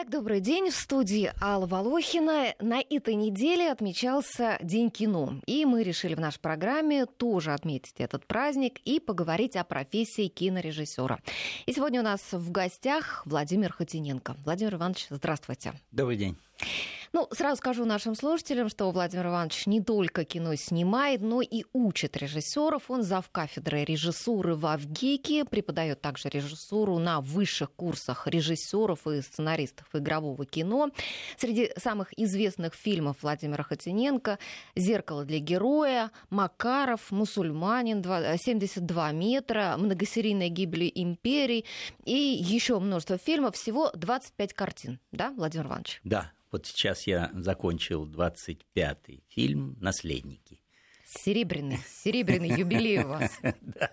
Итак, добрый день. В студии Алла Волохина. На этой неделе отмечался День кино. И мы решили в нашей программе тоже отметить этот праздник и поговорить о профессии кинорежиссера. И сегодня у нас в гостях Владимир Хотиненко. Владимир Иванович, здравствуйте. Добрый день. Ну, сразу скажу нашим слушателям, что Владимир Иванович не только кино снимает, но и учит режиссеров. Он зав кафедрой режиссуры в Авгике, преподает также режиссуру на высших курсах режиссеров и сценаристов игрового кино. Среди самых известных фильмов Владимира Хотиненко «Зеркало для героя», «Макаров», «Мусульманин», «72 метра», «Многосерийная гибель империи» и еще множество фильмов. Всего 25 картин, да, Владимир Иванович? Да, вот сейчас я закончил 25-й фильм «Наследники». Серебряный, серебряный юбилей у вас. Да.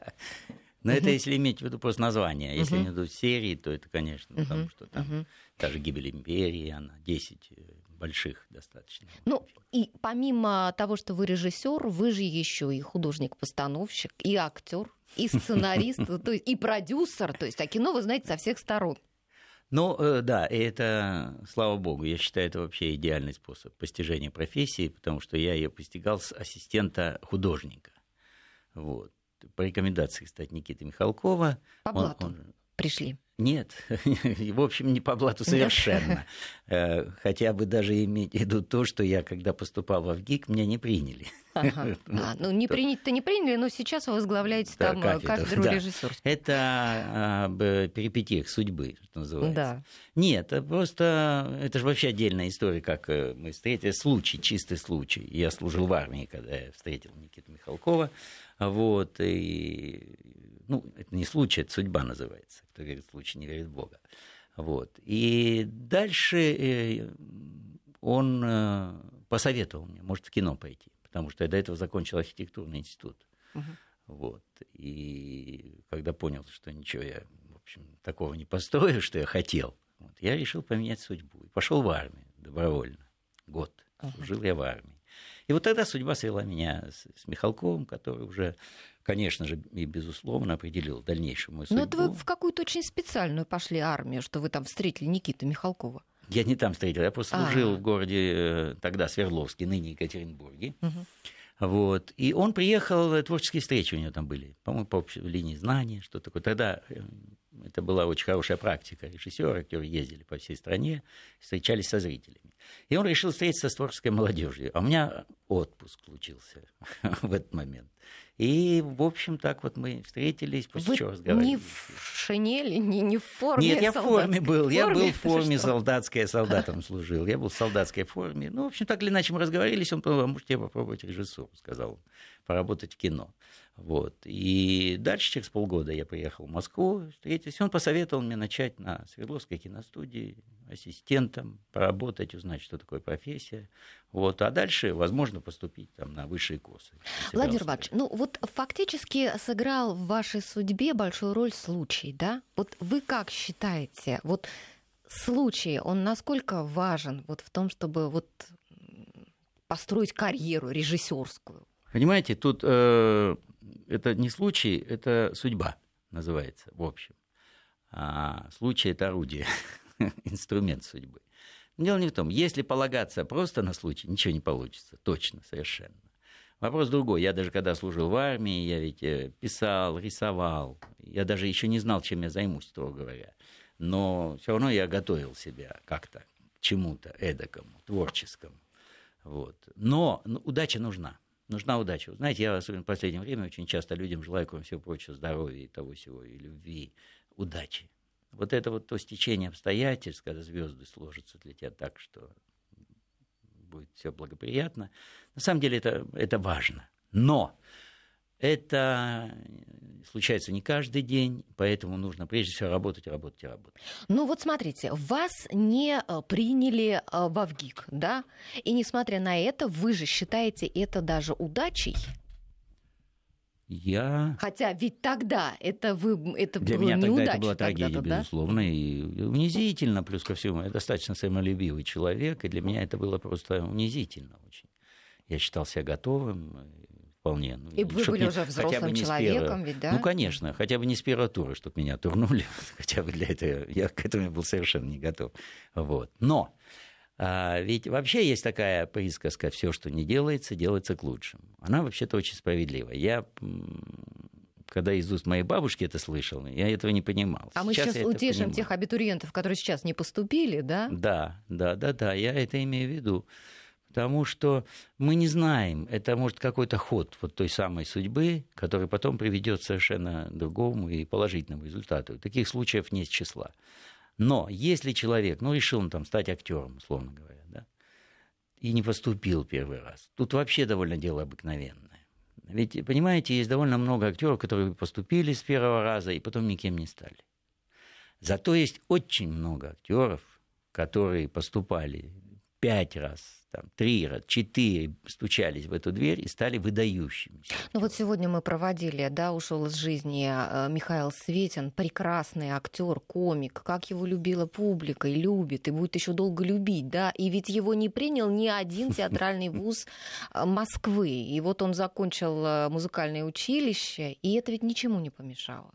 Но это если иметь в виду просто название. Если uh-huh. иметь серии, то это, конечно, потому что там даже «Гибель империи», она 10 э, больших достаточно. Ну, и помимо того, что вы режиссер, вы же еще и художник-постановщик, и актер, и сценарист, и продюсер, то есть а кино вы знаете со всех сторон. Ну, э, да, и это, слава богу, я считаю, это вообще идеальный способ постижения профессии, потому что я ее постигал с ассистента художника. Вот. По рекомендации, кстати, Никиты Михалкова. По блату он, он... пришли. Нет, в общем, не по блату совершенно. Э, хотя бы даже иметь в виду то, что я, когда поступал в ВГИК, меня не приняли. Ага. А, ну, не принять-то не приняли, но сейчас вы возглавляете да, там э, кафедру, кафедру да. режиссерства. Это об перипетиях судьбы, что называется. Да. Нет, просто это же вообще отдельная история, как э, мы встретили. Случай, чистый случай. Я служил в армии, когда я встретил Никиту Михалкова. Вот, и, ну, это не случай, это судьба называется. Кто верит в случай, не верит в Бога. Вот. И дальше э, он посоветовал мне, может, в кино пойти потому что я до этого закончил архитектурный институт. Uh-huh. Вот. И когда понял, что ничего я, в общем, такого не построю, что я хотел, вот, я решил поменять судьбу. И пошел в армию добровольно. Год служил я в армии. И вот тогда судьба свела меня с, с Михалковым, который уже, конечно же, и безусловно определил дальнейшую мою судьбу. Но это вы в какую-то очень специальную пошли армию, что вы там встретили Никиту Михалкова. Я не там встретил, я просто служил А-а-а. в городе э, тогда Свердловске, ныне Екатеринбурге. Угу. Вот. И он приехал, э, творческие встречи у него там были, по-моему, по общей линии знаний, что такое. Тогда э, это была очень хорошая практика. Режиссеры, актеры ездили по всей стране, встречались со зрителями. И он решил встретиться с творческой молодежью. А у меня отпуск случился в этот момент. И, в общем, так вот мы встретились, после Вы чего разговаривали. не в шинели, не, не в форме Нет, я в форме был. Я был в форме солдатской, я солдатом служил. Я был в солдатской форме. Ну, в общем, так или иначе мы разговаривались. Он сказал, можете попробовать режиссуру, сказал, поработать в кино. Вот. И дальше, через полгода, я приехал в Москву, встретился. Он посоветовал мне начать на Свердловской киностудии ассистентом, поработать, узнать, что такое профессия. Вот. А дальше, возможно, поступить там, на высшие курсы. Владимир Иванович, ну вот фактически сыграл в вашей судьбе большую роль случай, да? Вот вы как считаете, вот случай, он насколько важен вот в том, чтобы вот построить карьеру режиссерскую? Понимаете, тут э, это не случай, это судьба называется, в общем. А случай – это орудие, инструмент судьбы. Дело не в том, если полагаться просто на случай, ничего не получится, точно, совершенно. Вопрос другой. Я даже когда служил в армии, я ведь э, писал, рисовал. Я даже еще не знал, чем я займусь, строго говоря. Но все равно я готовил себя как-то к чему-то эдакому, творческому. Вот. Но ну, удача нужна нужна удача. Знаете, я особенно в последнее время очень часто людям желаю, кроме всего прочего, здоровья и того всего, и любви, удачи. Вот это вот то стечение обстоятельств, когда звезды сложатся для тебя так, что будет все благоприятно. На самом деле это, это важно. Но это случается не каждый день, поэтому нужно прежде всего работать, работать и работать. Ну вот смотрите, вас не э, приняли э, в ВГИК, да? И несмотря на это, вы же считаете это даже удачей? Я... Хотя ведь тогда это, вы, это Для было меня тогда это была трагедия, да? безусловно, и унизительно, плюс ко всему. Я достаточно самолюбивый человек, и для меня это было просто унизительно очень. Я считал себя готовым, вполне. Ну, и вы были не, уже взрослым человеком, первого, ведь, да? Ну, конечно, хотя бы не с первого тура, чтобы меня турнули, хотя бы для этого, я к этому был совершенно не готов. Вот. Но а, ведь вообще есть такая присказка, все, что не делается, делается к лучшему. Она вообще-то очень справедлива. Я когда из уст моей бабушки это слышал, я этого не понимал. А сейчас мы сейчас утешим тех абитуриентов, которые сейчас не поступили, да? Да, да, да, да, я это имею в виду. Потому что мы не знаем, это может какой-то ход вот той самой судьбы, который потом приведет совершенно другому и положительному результату. Таких случаев нет числа. Но если человек, ну, решил он там стать актером, условно говоря, да, и не поступил первый раз, тут вообще довольно дело обыкновенное. Ведь, понимаете, есть довольно много актеров, которые поступили с первого раза и потом никем не стали. Зато есть очень много актеров, которые поступали пять раз, там, три раз, четыре стучались в эту дверь и стали выдающимися. Ну вот сегодня мы проводили, да, ушел из жизни э, Михаил Светин, прекрасный актер, комик, как его любила публика и любит, и будет еще долго любить, да, и ведь его не принял ни один театральный вуз э, Москвы, и вот он закончил э, музыкальное училище, и это ведь ничему не помешало.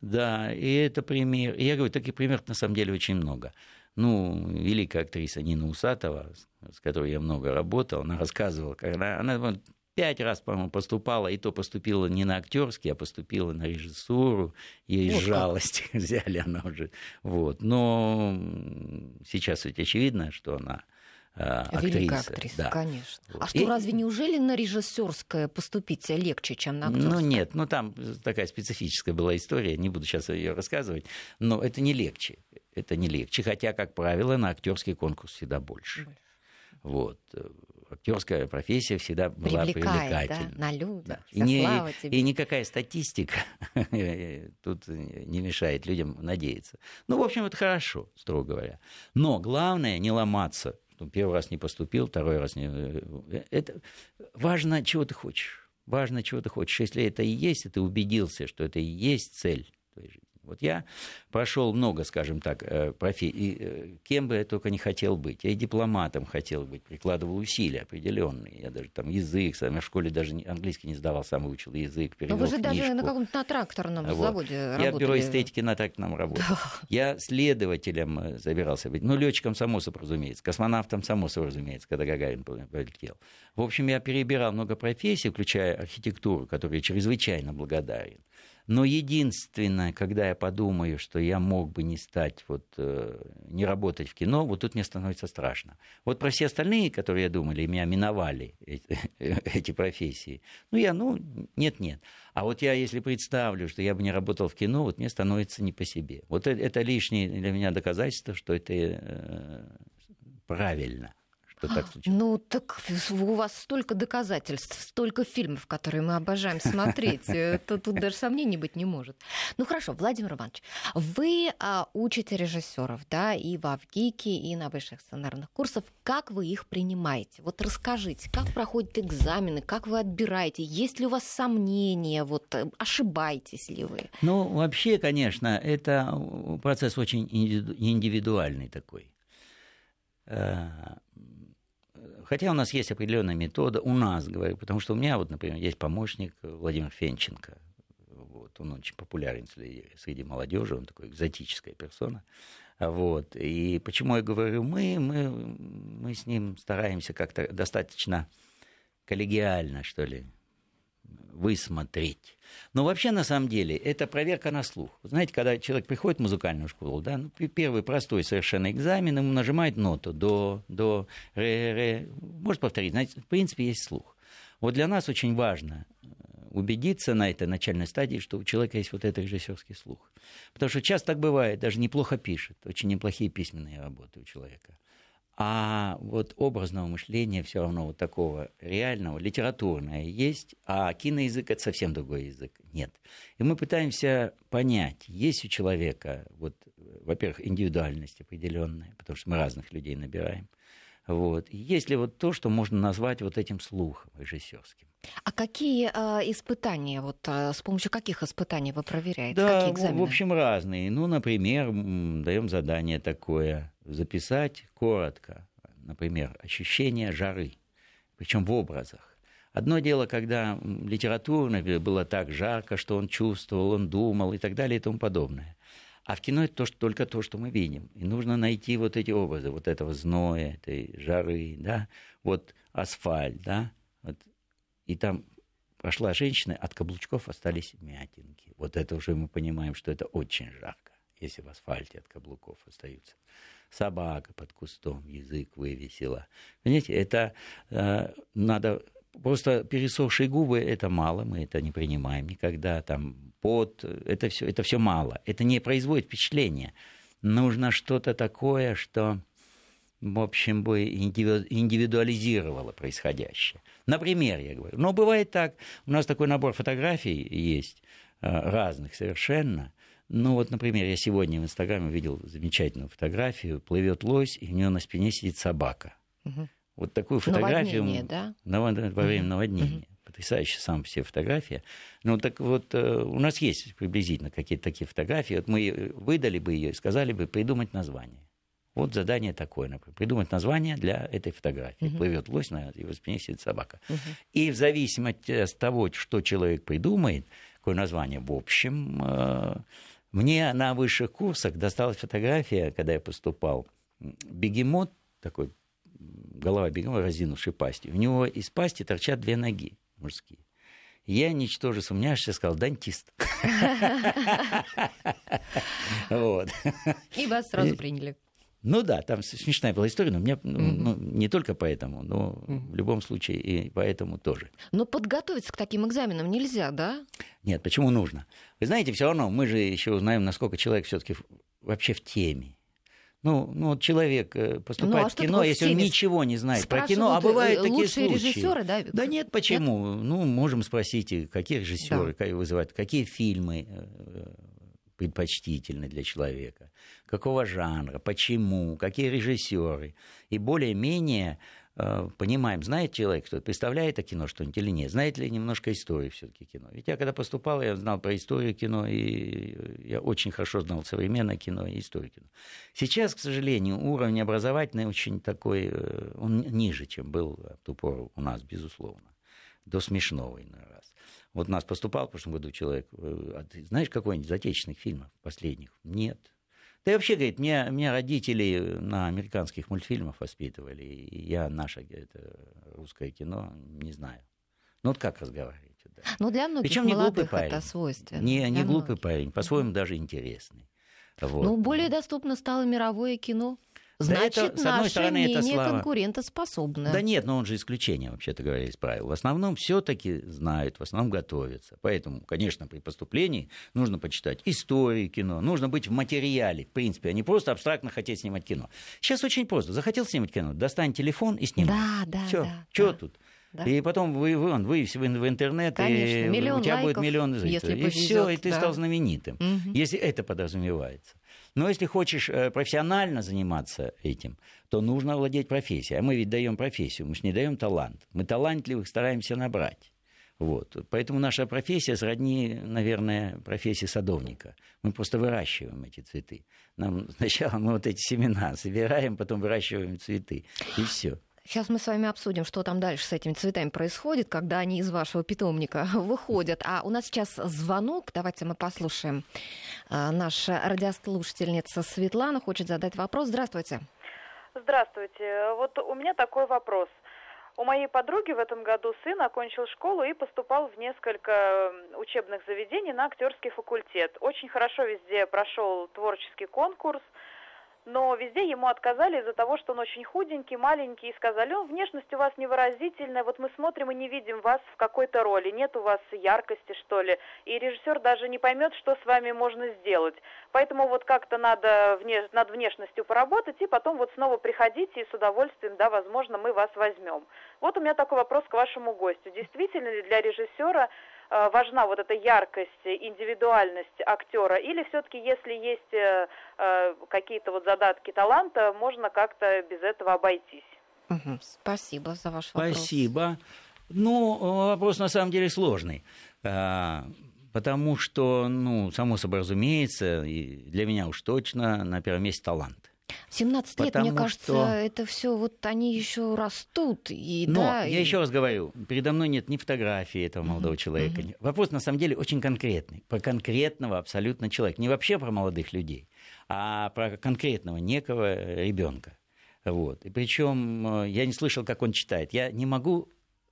Да, и это пример. Я говорю, таких примеров на самом деле очень много ну, великая актриса Нина Усатова, с которой я много работал, она рассказывала, когда она пять раз, по-моему, поступала, и то поступила не на актерский, а поступила на режиссуру. Ей вот жалость взяли, она уже. Вот. Но сейчас ведь очевидно, что она актриса. Великая актриса, да. конечно. Вот. А что, и... разве неужели на режиссерское поступить легче, чем на актерское? Ну нет, ну там такая специфическая была история, не буду сейчас ее рассказывать, но это не легче это не легче. Хотя, как правило, на актерский конкурс всегда больше. больше. Вот. Актерская профессия всегда была Привлекает, привлекательна. Да, на люди. Да. И, не, и никакая статистика тут не мешает людям надеяться. Ну, в общем, это хорошо, строго говоря. Но главное не ломаться. Первый раз не поступил, второй раз не... Это важно, чего ты хочешь. Важно, чего ты хочешь. Если это и есть, и ты убедился, что это и есть цель твоей жизни, вот я прошел много, скажем так, э, профессий, э, кем бы я только не хотел быть. Я и дипломатом хотел быть, прикладывал усилия определенные. Я даже там язык, сам, я в школе даже английский не сдавал, сам выучил язык, перевел Но вы же книжку. даже на каком-то на тракторном вот. заводе Я работали. в бюро эстетики на тракторном работал. Да. Я следователем э, забирался быть. Ну, летчиком, само собой, разумеется. Космонавтом, само собой, разумеется, когда Гагарин полетел. В общем, я перебирал много профессий, включая архитектуру, которой я чрезвычайно благодарен. Но единственное, когда я подумаю, что я мог бы не стать, вот, э, не работать в кино, вот тут мне становится страшно. Вот про все остальные, которые я думали, меня миновали эти, эти профессии, ну, я, ну, нет-нет. А вот я, если представлю, что я бы не работал в кино, вот мне становится не по себе. Вот это, это лишнее для меня доказательство, что это э, правильно что так случилось. Ну, так у вас столько доказательств, столько фильмов, которые мы обожаем смотреть. Это тут даже сомнений быть не может. Ну хорошо, Владимир Иванович, вы а, учите режиссеров, да, и в Авгике, и на высших сценарных курсах. Как вы их принимаете? Вот расскажите, как проходят экзамены, как вы отбираете, есть ли у вас сомнения, вот э, ошибаетесь ли вы? Ну, вообще, конечно, это процесс очень индивидуальный такой э, Хотя у нас есть определенная метода, у нас, говорю, потому что у меня, вот, например, есть помощник Владимир Фенченко. Вот, он очень популярен среди, среди молодежи, он такой экзотическая персона. Вот. И почему я говорю мы, мы, мы с ним стараемся как-то достаточно коллегиально, что ли, высмотреть. Но вообще, на самом деле, это проверка на слух. Знаете, когда человек приходит в музыкальную школу, да, ну, первый простой совершенно экзамен, ему нажимает ноту до, до, ре, ре. Может повторить, знаете, в принципе, есть слух. Вот для нас очень важно э, убедиться на этой начальной стадии, что у человека есть вот этот режиссерский слух. Потому что часто так бывает, даже неплохо пишет, очень неплохие письменные работы у человека. А вот образного мышления все равно вот такого реального, литературное есть, а киноязык это совсем другой язык. Нет. И мы пытаемся понять, есть у человека, вот, во-первых, индивидуальность определенная, потому что мы разных людей набираем. Вот. Есть ли вот то, что можно назвать вот этим слухом режиссерским? А какие э, испытания, вот э, с помощью каких испытаний вы проверяете? Да, какие экзамены? в общем, разные. Ну, например, даем задание такое записать коротко, например, ощущение жары, причем в образах. Одно дело, когда литературно было так жарко, что он чувствовал, он думал и так далее и тому подобное. А в кино это то, что, только то, что мы видим. И нужно найти вот эти образы, вот этого зноя, этой жары, да, вот асфальт, да, вот. и там пошла женщина, от каблучков остались мятинки. Вот это уже мы понимаем, что это очень жарко, если в асфальте от каблуков остаются. Собака под кустом, язык вывесила. Понимаете, это э, надо Просто пересохшие губы это мало, мы это не принимаем никогда. Там пот, это все, это все мало. Это не производит впечатления. Нужно что-то такое, что, в общем, бы индивидуализировало происходящее. Например, я говорю. Но бывает так. У нас такой набор фотографий есть э, разных совершенно. Ну вот, например, я сегодня в Инстаграме видел замечательную фотографию. Плывет лось, и у него на спине сидит собака. Угу. Вот такую фотографию... Наводнение, да? Во время наводнения. Угу. Потрясающая сама по себе фотография. Ну, так вот, э, у нас есть приблизительно какие-то такие фотографии. Вот мы выдали бы ее и сказали бы придумать название. Вот задание такое, например, придумать название для этой фотографии. Uh-huh. Плывет лось, на его спине сидит собака. Uh-huh. И в зависимости от того, что человек придумает, какое название, в общем, э, мне на высших курсах досталась фотография, когда я поступал. Бегемот такой голова бегом разинувшей пасти. У него из пасти торчат две ноги мужские. Я, ничтоже сомневаешься, сказал, дантист. Вот. И вас сразу приняли. Ну да, там смешная была история, но мне ну, не только поэтому, но в любом случае и поэтому тоже. Но подготовиться к таким экзаменам нельзя, да? Нет, почему нужно? Вы знаете, все равно мы же еще узнаем, насколько человек все-таки вообще в теме. Ну, ну вот человек э, поступает ну, а в кино, если он ничего не знает про кино, а бывают э, такие случаи. режиссеры, да? Да нет, почему? Нет? Ну, можем спросить, какие режиссеры да. вызывают, какие фильмы э, предпочтительны для человека, какого жанра, почему, какие режиссеры. И более-менее Э, понимаем, знает человек, кто представляет это кино что-нибудь или нет, знает ли немножко истории все-таки кино. Ведь я когда поступал, я знал про историю кино, и я очень хорошо знал современное кино и историю кино. Сейчас, к сожалению, уровень образовательный очень такой, э, он ниже, чем был в ту пору у нас, безусловно. До смешного иной раз. Вот у нас поступал в прошлом году человек, э, знаешь какой-нибудь из отечественных фильмов последних? Нет. Да и вообще, говорит, меня, меня родители на американских мультфильмах воспитывали, и я наше это, русское кино не знаю. Ну вот как разговаривать? Да. Ну для многих Причем не глупый парень. это свойственно. Не, не глупый парень, по-своему даже интересный. Вот. Ну, более доступно стало мировое кино. Значит, это, с одной стороны, мнение это слава. конкурентоспособное. Да нет, но он же исключение, вообще-то говоря, из правил. В основном все-таки знают, в основном готовятся. Поэтому, конечно, при поступлении нужно почитать историю кино, нужно быть в материале, в принципе, а не просто абстрактно хотеть снимать кино. Сейчас очень просто. Захотел снимать кино, достань телефон и снимай. Да, да, Всё. да. Что да. тут? Да. И потом вы, вы, вы в, в интернет, Конечно, и у тебя лайков, будет миллион зрителей. И все, и ты да. стал знаменитым. Угу. Если это подразумевается. Но если хочешь э, профессионально заниматься этим, то нужно владеть профессией. А мы ведь даем профессию, мы же не даем талант. Мы талантливых стараемся набрать. Вот. Поэтому наша профессия сродни, наверное, профессии садовника. Мы просто выращиваем эти цветы. Нам сначала мы вот эти семена собираем, потом выращиваем цветы. И все. Сейчас мы с вами обсудим, что там дальше с этими цветами происходит, когда они из вашего питомника выходят. А у нас сейчас звонок. Давайте мы послушаем. А, наша радиослушательница Светлана хочет задать вопрос. Здравствуйте. Здравствуйте. Вот у меня такой вопрос. У моей подруги в этом году сын окончил школу и поступал в несколько учебных заведений на актерский факультет. Очень хорошо везде прошел творческий конкурс – но везде ему отказали из-за того, что он очень худенький, маленький, и сказали, он внешность у вас невыразительная, вот мы смотрим и не видим вас в какой-то роли, нет у вас яркости, что ли, и режиссер даже не поймет, что с вами можно сделать. Поэтому вот как-то надо вне, над внешностью поработать, и потом вот снова приходите, и с удовольствием, да, возможно, мы вас возьмем. Вот у меня такой вопрос к вашему гостю. Действительно ли для режиссера важна вот эта яркость, индивидуальность актера, или все-таки, если есть э, э, какие-то вот задатки таланта, можно как-то без этого обойтись? Угу. Спасибо за ваш вопрос. Спасибо. Ну, вопрос на самом деле сложный. Потому что, ну, само собой разумеется, и для меня уж точно на первом месте талант. 17 лет, мне кажется, что... это все вот они еще растут. И, Но да, я и... еще раз говорю, передо мной нет ни фотографии этого молодого uh-huh, человека. Uh-huh. Вопрос на самом деле очень конкретный. Про конкретного абсолютно человека. Не вообще про молодых людей, а про конкретного некого ребенка. Вот. И причем э, я не слышал, как он читает. Я не могу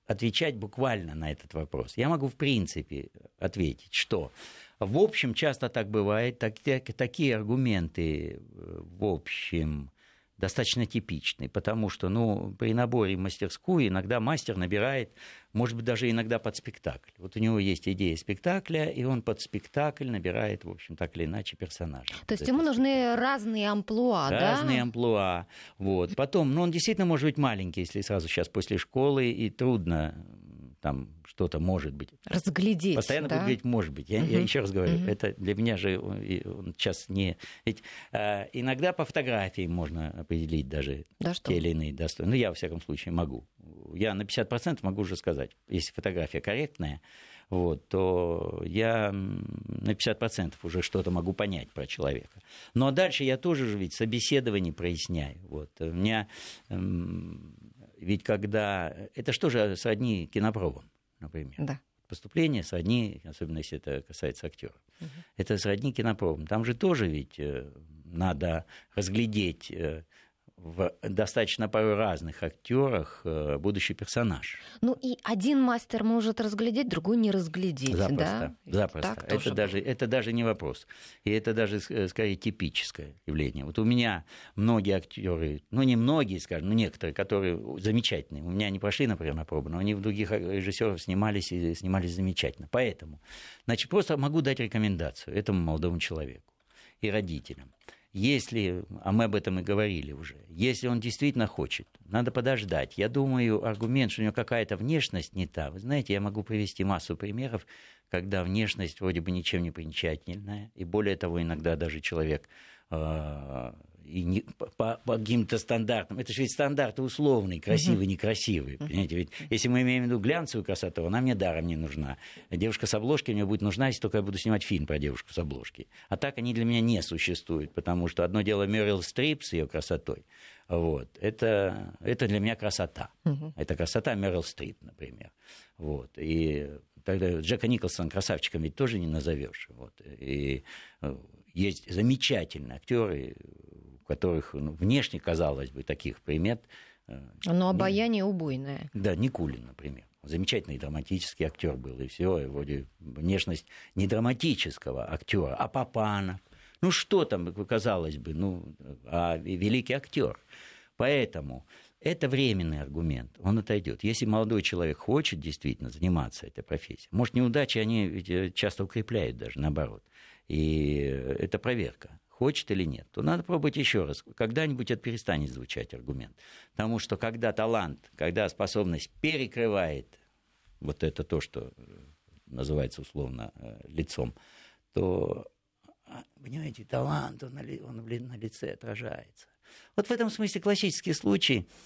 отвечать буквально на этот вопрос. Я могу в принципе ответить, что в общем, часто так бывает. Так, такие аргументы, э, в общем, достаточно типичны, потому что ну, при наборе в мастерскую иногда мастер набирает, может быть, даже иногда под спектакль. Вот у него есть идея спектакля, и он под спектакль набирает, в общем, так или иначе персонажа. То есть ему нужны разные амплуа, разные да? Разные амплуа. Вот. Потом, ну, он действительно может быть маленький, если сразу сейчас после школы, и трудно там что-то может быть. Разглядеть. Постоянно да? будет говорить может быть. Я, угу. я еще раз говорю, угу. это для меня же он сейчас не. Ведь э, иногда по фотографии можно определить даже да те или иные достоинства. Ну, я, во всяком случае, могу. Я на 50% могу уже сказать, если фотография корректная, вот, то я на 50% уже что-то могу понять про человека. Но дальше я тоже же ведь собеседование проясняю. Вот. У меня ведь когда... Это что же сродни кинопробам, например? Да. Поступление сродни, особенно если это касается актеров. Угу. Это сродни кинопробам. Там же тоже ведь э, надо разглядеть э, в достаточно порой разных актерах э, будущий персонаж. Ну и один мастер может разглядеть, другой не разглядеть. Запросто. Да? Запросто. Так это, даже, это даже не вопрос. И это даже, э, скорее, типическое явление. Вот у меня многие актеры, ну не многие, скажем, но некоторые, которые замечательные. У меня они прошли, например, на пробу, но они в других режиссеров снимались и снимались замечательно. Поэтому, значит, просто могу дать рекомендацию этому молодому человеку и родителям если, а мы об этом и говорили уже, если он действительно хочет, надо подождать. Я думаю, аргумент, что у него какая-то внешность не та. Вы знаете, я могу привести массу примеров, когда внешность вроде бы ничем не примечательная, и более того, иногда даже человек э, и не, по, по каким-то стандартам. Это же ведь стандарты условные, красивый, некрасивый. Понимаете? Ведь если мы имеем в виду глянцевую красоту, она мне даром не нужна. Девушка с обложки мне будет нужна, если только я буду снимать фильм про девушку с обложки. А так они для меня не существуют, потому что одно дело Мэрил Стрип с ее красотой. Вот. Это, это для меня красота. Uh-huh. Это красота Мэрил Стрип, например. Вот. И тогда Джека Николсона красавчиком ведь тоже не назовешь. Вот. И э, есть замечательные актеры, у которых ну, внешне, казалось бы, таких примет. Э, Но обаяние убойное. Да, Никулин, например. Замечательный драматический актер был, и все, вроде внешность не драматического актера, а Папанов. Ну что там, казалось бы, ну, а великий актер. Поэтому это временный аргумент, он отойдет. Если молодой человек хочет действительно заниматься этой профессией, может, неудачи они э, часто укрепляют даже, наоборот. И это проверка хочет или нет, то надо пробовать еще раз. Когда-нибудь это перестанет звучать аргумент. Потому что когда талант, когда способность перекрывает вот это то, что э, называется условно э, лицом, то, а, понимаете, талант, он, он на лице отражается. Вот в этом смысле классический случай –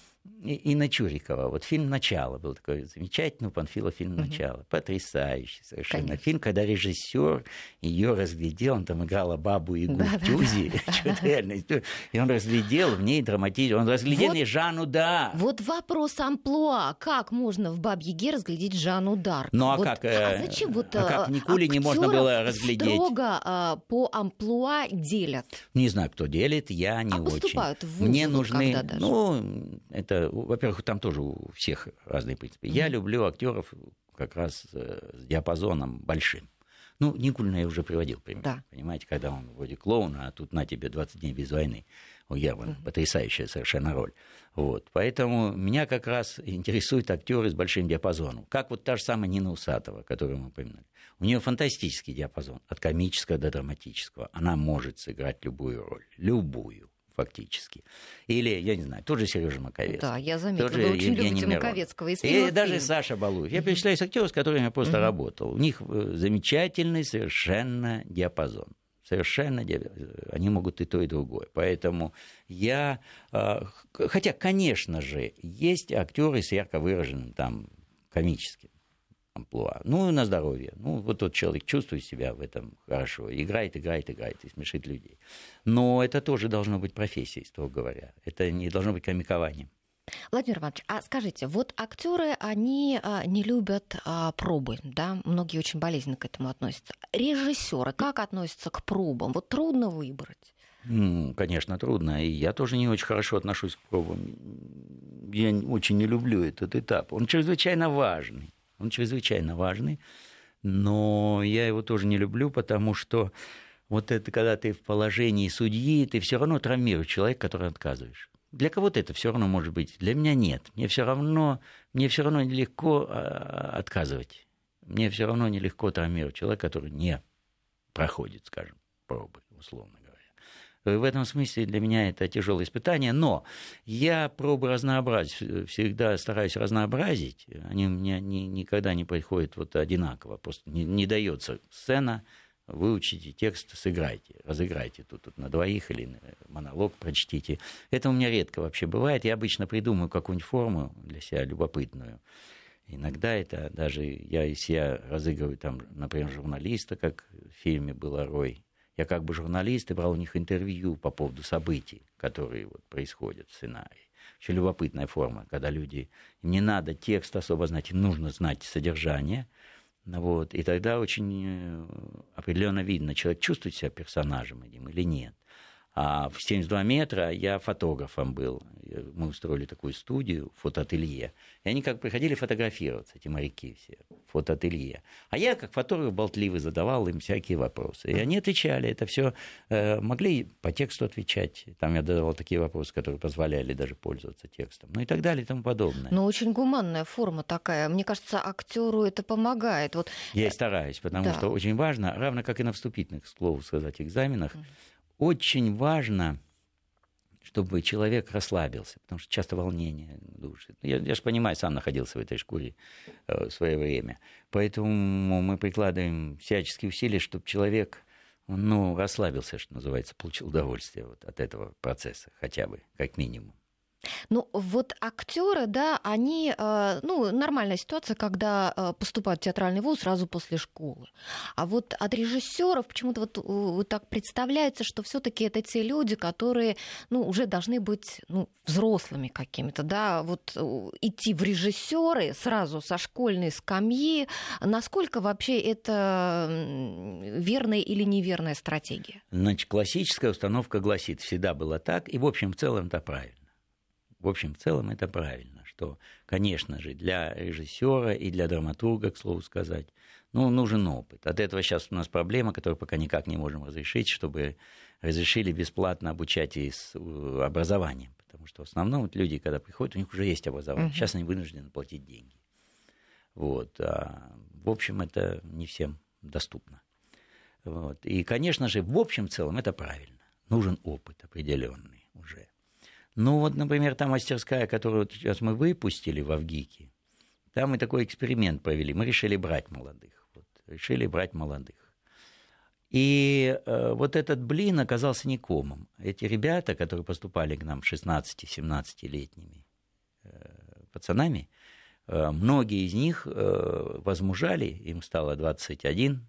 и, на Чурикова. Вот фильм «Начало» был такой замечательный у Панфила фильм «Начало». Угу. Потрясающий совершенно Конечно. фильм, когда режиссер ее разглядел, он там играла бабу Игу да, в Тюзе, да, реально, и он разглядел в ней драматизм, он разглядел вот, Жанну да. Вот вопрос амплуа, как можно в «Бабье Ге» разглядеть Жанну Дарк? Ну а вот, как? А зачем вот а как в Никуле не можно было разглядеть? строго а, по амплуа делят? Не знаю, кто делит, я не а очень. поступают в Мне нужны, ну, это во-первых, там тоже у всех разные принципы. Я люблю актеров как раз э, с диапазоном большим. Ну, Никулина я уже приводил пример. Да. Понимаете, когда он вроде клоуна, а тут на тебе 20 дней без войны. У Германа mm-hmm. потрясающая совершенно роль. Вот. Поэтому меня как раз интересуют актеры с большим диапазоном. Как вот та же самая Нина Усатова, которую мы упоминали. У нее фантастический диапазон, от комического до драматического. Она может сыграть любую роль. Любую фактически. Или, я не знаю, тот же Сережа Маковецкий. Да, я заметила, вы очень Евгений любите Мирон. Маковецкого. И, и даже Саша Балуев. Я перечисляю актеров, с которыми я просто работал. У них э, замечательный совершенно диапазон. Совершенно они могут и то, и другое. Поэтому я... Э, хотя, конечно же, есть актеры с ярко выраженным там комическим амплуа. Ну, на здоровье. Ну, вот тот человек чувствует себя в этом хорошо. Играет, играет, играет и смешит людей. Но это тоже должно быть профессией, строго говоря. Это не должно быть комикованием. Владимир Иванович, а скажите, вот актеры, они а, не любят а, пробы, да? Многие очень болезненно к этому относятся. Режиссеры как относятся к пробам? Вот трудно выбрать. Ну, конечно, трудно. И я тоже не очень хорошо отношусь к пробам. Я очень не люблю этот этап. Он чрезвычайно важный. Он чрезвычайно важный. Но я его тоже не люблю, потому что вот это, когда ты в положении судьи, ты все равно травмируешь человека, который отказываешь. Для кого-то это все равно может быть, для меня нет. Мне все равно, мне все равно нелегко а, отказывать. Мне все равно нелегко травмировать человека, который не проходит, скажем, пробы, условно говоря. В этом смысле для меня это тяжелое испытание, но я пробы разнообразить, всегда стараюсь разнообразить. Они у меня ни, никогда не приходят вот одинаково, просто не, не дается сцена, выучите текст, сыграйте, разыграйте тут, тут на двоих или монолог прочтите. Это у меня редко вообще бывает. Я обычно придумаю какую-нибудь форму для себя любопытную. Иногда это даже я из себя разыгрываю там, например, журналиста, как в фильме было Рой. Я как бы журналист и брал у них интервью по поводу событий, которые вот происходят в сценарии. Очень любопытная форма, когда люди... Не надо текст особо знать, им нужно знать содержание – вот, и тогда очень э, определенно видно, человек чувствует себя персонажем этим или нет. А в 72 метра я фотографом был. Мы устроили такую студию, фотоателье. И они как приходили фотографироваться, эти моряки все, фотоателье. А я, как фотограф болтливый, задавал им всякие вопросы. И они отвечали. Это все э, могли по тексту отвечать. Там я задавал такие вопросы, которые позволяли даже пользоваться текстом. Ну и так далее и тому подобное. Но очень гуманная форма такая. Мне кажется, актеру это помогает. Вот... Я и стараюсь, потому да. что очень важно, равно как и на вступительных, к слову сказать, экзаменах, очень важно, чтобы человек расслабился, потому что часто волнение душит. Я, я же понимаю, сам находился в этой шкуре э, в свое время. Поэтому мы прикладываем всяческие усилия, чтобы человек ну, расслабился, что называется, получил удовольствие вот от этого процесса, хотя бы, как минимум. Ну, вот актеры, да, они, э, ну, нормальная ситуация, когда э, поступают в театральный вуз сразу после школы. А вот от режиссеров почему-то вот, вот так представляется, что все-таки это те люди, которые, ну, уже должны быть, ну, взрослыми какими-то, да, вот идти в режиссеры сразу со школьной скамьи. Насколько вообще это верная или неверная стратегия? Значит, классическая установка гласит, всегда было так, и, в общем, в целом это правильно в общем, в целом это правильно, что, конечно же, для режиссера и для драматурга, к слову сказать, ну, нужен опыт. От этого сейчас у нас проблема, которую пока никак не можем разрешить, чтобы разрешили бесплатно обучать и с э, образованием. Потому что в основном вот люди, когда приходят, у них уже есть образование. Uh-huh. Сейчас они вынуждены платить деньги. Вот. А, в общем, это не всем доступно. Вот. И, конечно же, в общем целом это правильно. Нужен опыт определенный уже. Ну вот, например, та мастерская, которую вот сейчас мы выпустили в Авгике, там мы такой эксперимент провели. Мы решили брать молодых. Вот, решили брать молодых. И э, вот этот блин оказался не комом. Эти ребята, которые поступали к нам 16-17-летними э, пацанами, э, многие из них э, возмужали, им стало 21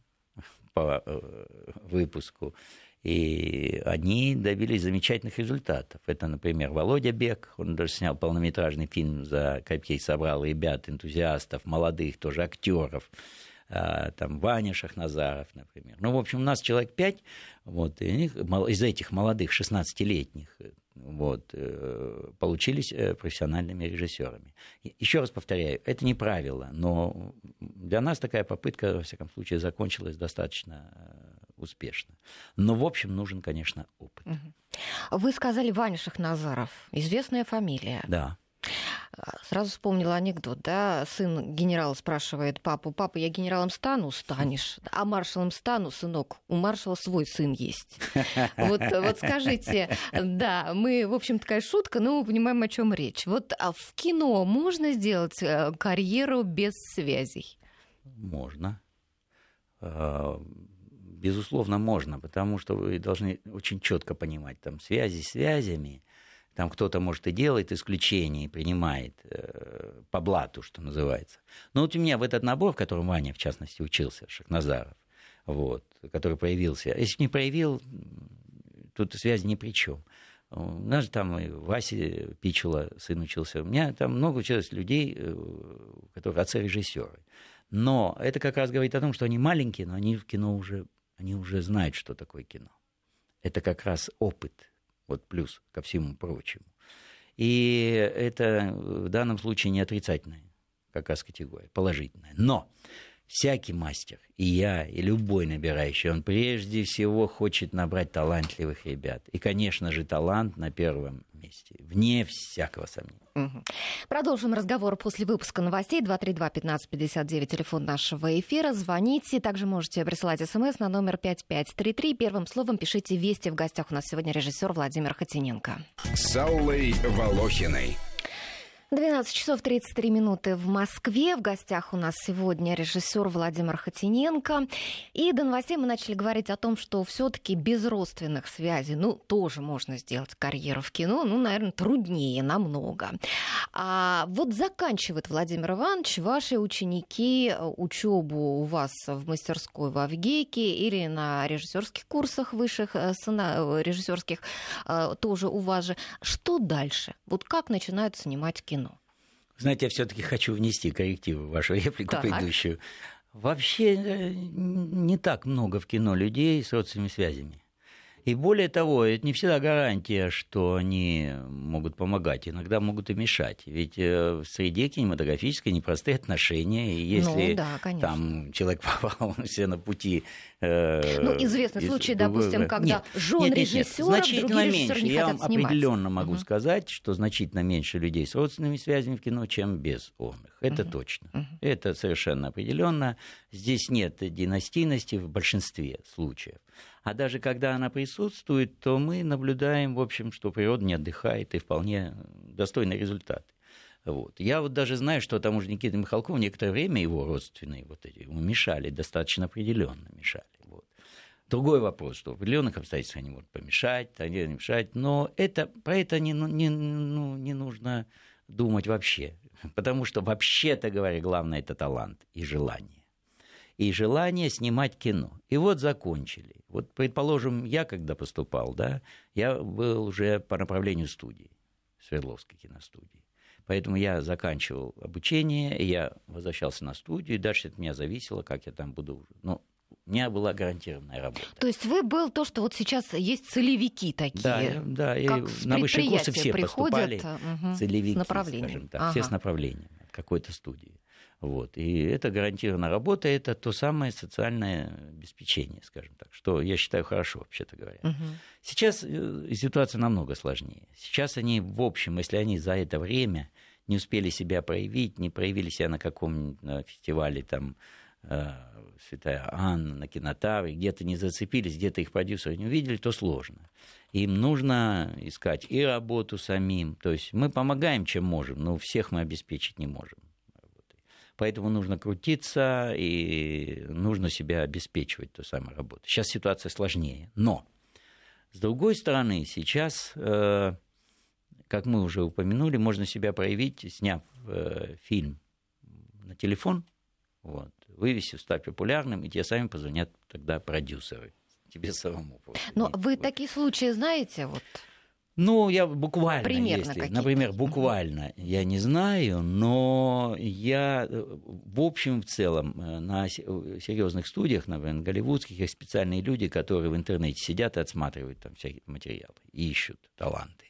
по э, выпуску, и они добились замечательных результатов. Это, например, Володя Бек, он даже снял полнометражный фильм за Копьей, собрал ребят, энтузиастов, молодых тоже актеров. А, там Ваня Шахназаров, например. Ну, в общем, у нас человек пять, вот, и из этих молодых, 16-летних, вот, э, получились э, профессиональными режиссерами. Еще раз повторяю, это не правило, но для нас такая попытка, во всяком случае, закончилась достаточно э, успешно. Но, в общем, нужен, конечно, опыт. Вы сказали Ваня Шахназаров. Известная фамилия. Да. Сразу вспомнила анекдот, да, сын генерала спрашивает папу, папа, я генералом стану? Станешь. А маршалом стану, сынок? У маршала свой сын есть. Вот, вот скажите, да, мы, в общем, такая шутка, но мы понимаем, о чем речь. Вот а в кино можно сделать э, карьеру без связей? Можно а, безусловно, можно, потому что вы должны очень четко понимать там связи связями, Там кто-то, может, и делает исключение и принимает э, по блату, что называется. Но вот у меня в этот набор, в котором Ваня, в частности, учился, Шахназаров, вот, который проявился, если не проявил, тут связи ни при чем. У нас же там и Вася Пичула, сын учился. У меня там много училось людей, э, которые отцы-режиссеры. Но это как раз говорит о том, что они маленькие, но они в кино уже, они уже знают, что такое кино. Это как раз опыт, вот плюс ко всему прочему. И это в данном случае не отрицательная как раз категория, положительная. Но всякий мастер, и я, и любой набирающий, он прежде всего хочет набрать талантливых ребят. И, конечно же, талант на первом месте, вне всякого сомнения. Угу. Продолжим разговор после выпуска новостей. 232-1559, телефон нашего эфира. Звоните. Также можете присылать смс на номер 5533. Первым словом пишите «Вести». В гостях у нас сегодня режиссер Владимир Хотиненко. С Аллой Волохиной. 12 часов 33 минуты в Москве. В гостях у нас сегодня режиссер Владимир Хотиненко. И до новостей мы начали говорить о том, что все-таки без родственных связей, ну, тоже можно сделать карьеру в кино, ну, наверное, труднее намного. А вот заканчивает Владимир Иванович ваши ученики учебу у вас в мастерской в Авгейке или на режиссерских курсах высших э, режиссерских э, тоже у вас же. Что дальше? Вот как начинают снимать кино? Знаете, я все-таки хочу внести коррективы в вашу реплику так. предыдущую. Вообще э, не так много в кино людей с родственными связями. И более того, это не всегда гарантия, что они могут помогать, иногда могут и мешать. Ведь э, в среде кинематографической непростые отношения, и если ну, да, там человек попал все на пути... Э, ну, известный случай, допустим, когда жен режиссера значительно меньше. Не Я вам снимать. определенно могу угу. сказать, что значительно меньше людей с родственными связями в кино, чем без онных. Это угу. точно. Угу. Это совершенно определенно. Здесь нет династийности в большинстве случаев. А даже когда она присутствует, то мы наблюдаем, в общем, что природа не отдыхает, и вполне достойный результат. Вот. Я вот даже знаю, что тому же Никита Михалков некоторое время его родственные вот эти ему мешали, достаточно определенно мешали. Вот. Другой вопрос, что в определенных обстоятельствах они могут помешать, они не мешать, но это, про это не, не, ну, не нужно думать вообще. Потому что вообще-то говоря, главное это талант и желание и желание снимать кино. И вот закончили. Вот, предположим, я когда поступал, да, я был уже по направлению студии, Свердловской киностудии. Поэтому я заканчивал обучение, я возвращался на студию, и дальше от меня зависело, как я там буду. Ну, у меня была гарантированная работа. То есть вы был то, что вот сейчас есть целевики такие. Да, да. И на высшие курсы все поступали угу, целевики, с скажем так, ага. все с направлением какой-то студии. Вот. И это гарантированная работа, это то самое социальное обеспечение, скажем так, что я считаю хорошо, вообще-то говоря. Угу. Сейчас э, ситуация намного сложнее. Сейчас они, в общем, если они за это время не успели себя проявить, не проявили себя на каком-нибудь фестивале там, э, Святая Анна, на кинотавре, где-то не зацепились, где-то их продюсеры не увидели, то сложно. Им нужно искать и работу самим. То есть мы помогаем, чем можем, но всех мы обеспечить не можем. Поэтому нужно крутиться и нужно себя обеспечивать той самой работой. Сейчас ситуация сложнее. Но, с другой стороны, сейчас, э, как мы уже упомянули, можно себя проявить, сняв э, фильм на телефон, вот, вывесив, стать популярным, и тебе сами позвонят тогда продюсеры тебе самому. Но вы такие случаи знаете? Вот? Ну, я буквально, Примерно если, например, буквально, я не знаю, но я, э, в общем, в целом, э, на э, серьезных студиях, например, голливудских, есть специальные люди, которые в интернете сидят и отсматривают там всякие материалы, ищут таланты.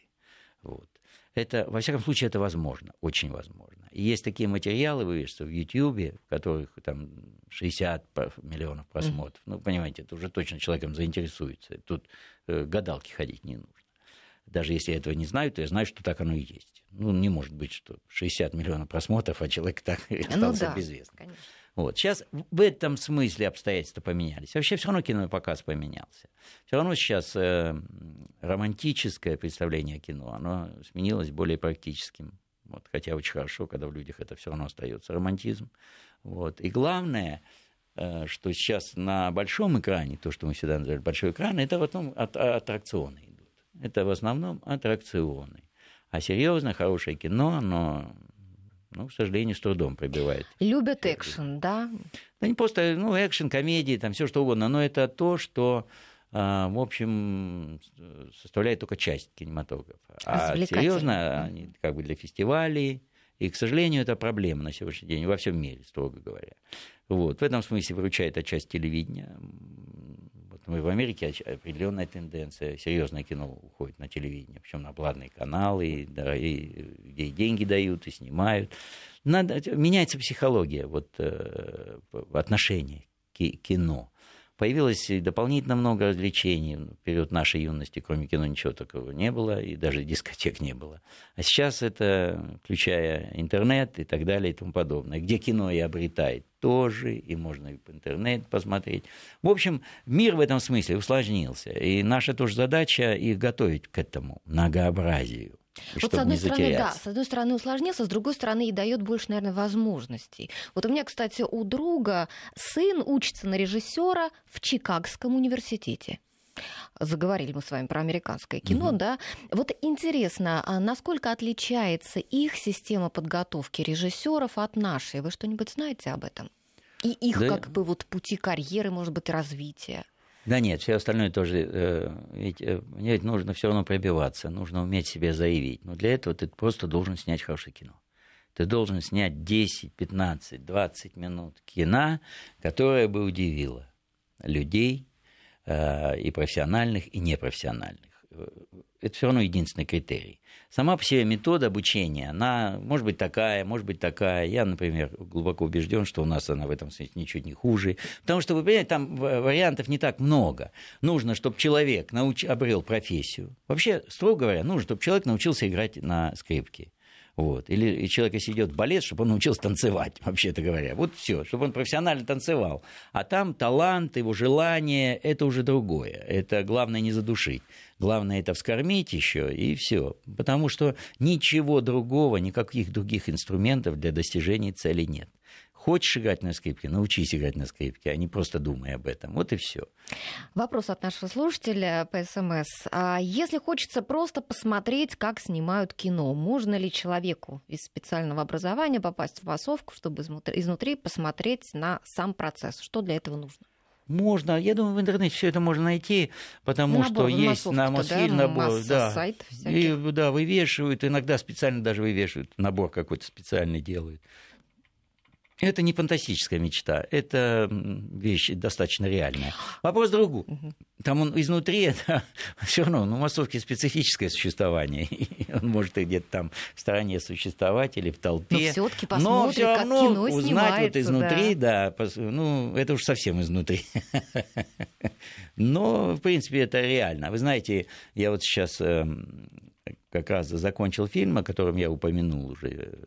Вот. Это, во всяком случае, это возможно, очень возможно. И есть такие материалы, вывешиваются в YouTube, в которых там 60 миллионов просмотров. Mm-hmm. Ну, понимаете, это уже точно человеком заинтересуется. Тут э, гадалки ходить не нужно даже если я этого не знаю, то я знаю, что так оно и есть. Ну, не может быть, что 60 миллионов просмотров, а человек так ну, остался да, безвестным. Конечно. Вот. Сейчас в этом смысле обстоятельства поменялись. Вообще все равно кинопоказ поменялся. Все равно сейчас э, романтическое представление о кино, оно сменилось более практическим. Вот, хотя очень хорошо, когда в людях это все равно остается романтизм. Вот. И главное, э, что сейчас на большом экране, то, что мы всегда называли большой экран, это в основном аттракционы это в основном аттракционы. А серьезно, хорошее кино, оно, ну, к сожалению, с трудом пробивает. Любят экшен, да? Да не просто, ну, экшен, комедии, там все что угодно, но это то, что а, в общем, составляет только часть кинематографа. А серьезно, они как бы для фестивалей, и, к сожалению, это проблема на сегодняшний день во всем мире, строго говоря. Вот. В этом смысле выручает отчасти телевидения. Вот в Америке определенная тенденция. Серьезное кино уходит на телевидение, причем на платные каналы, да, и, где и деньги дают, и снимают. Надо, меняется психология вот, э, отношения к кино. Появилось дополнительно много развлечений. В период нашей юности, кроме кино, ничего такого не было, и даже дискотек не было. А сейчас это, включая интернет и так далее и тому подобное. Где кино и обретает тоже, и можно и по интернет посмотреть. В общем, мир в этом смысле усложнился. И наша тоже задача их готовить к этому многообразию. Вот с одной стороны, да, с одной стороны усложнился, с другой стороны и дает больше, наверное, возможностей. Вот у меня, кстати, у друга сын учится на режиссера в Чикагском университете заговорили мы с вами про американское кино, угу. да. Вот интересно, а насколько отличается их система подготовки режиссеров от нашей? Вы что-нибудь знаете об этом? И их да. как бы вот пути карьеры, может быть, развития? Да нет, все остальное тоже, э, ведь э, мне ведь нужно все равно пробиваться, нужно уметь себя заявить. Но для этого ты просто должен снять хорошее кино. Ты должен снять 10, 15, 20 минут кино, которое бы удивило людей, и профессиональных, и непрофессиональных это все равно единственный критерий. Сама по себе метода обучения, она может быть такая, может быть такая. Я, например, глубоко убежден, что у нас она в этом смысле ничуть не хуже. Потому что, вы понимаете, там вариантов не так много. Нужно, чтобы человек науч... обрел профессию. Вообще, строго говоря, нужно, чтобы человек научился играть на скрипке. Вот. Или человек, если идет в балет, чтобы он научился танцевать, вообще-то говоря. Вот все, чтобы он профессионально танцевал. А там талант, его желание, это уже другое. Это главное не задушить. Главное это вскормить еще, и все. Потому что ничего другого, никаких других инструментов для достижения цели нет. Хочешь играть на скрипке, научись играть на скрипке, а не просто думай об этом. Вот и все. Вопрос от нашего слушателя по СМС. А если хочется просто посмотреть, как снимают кино, можно ли человеку из специального образования попасть в массовку, чтобы изнутри посмотреть на сам процесс? Что для этого нужно? Можно, я думаю, в интернете все это можно найти, потому набор, что есть на Мосфильм да, набор, да, сайтов и да, вывешивают, иногда специально даже вывешивают, набор какой-то специальный делают. Это не фантастическая мечта, это вещь достаточно реальная. Вопрос другой. Там он изнутри, это все равно, ну, массовки специфическое существование. он может и где-то там в стороне существовать или в толпе. Но все-таки Но все равно как кино узнать вот изнутри, да. да, ну, это уж совсем изнутри. Но, в принципе, это реально. Вы знаете, я вот сейчас эм, как раз закончил фильм, о котором я упомянул уже,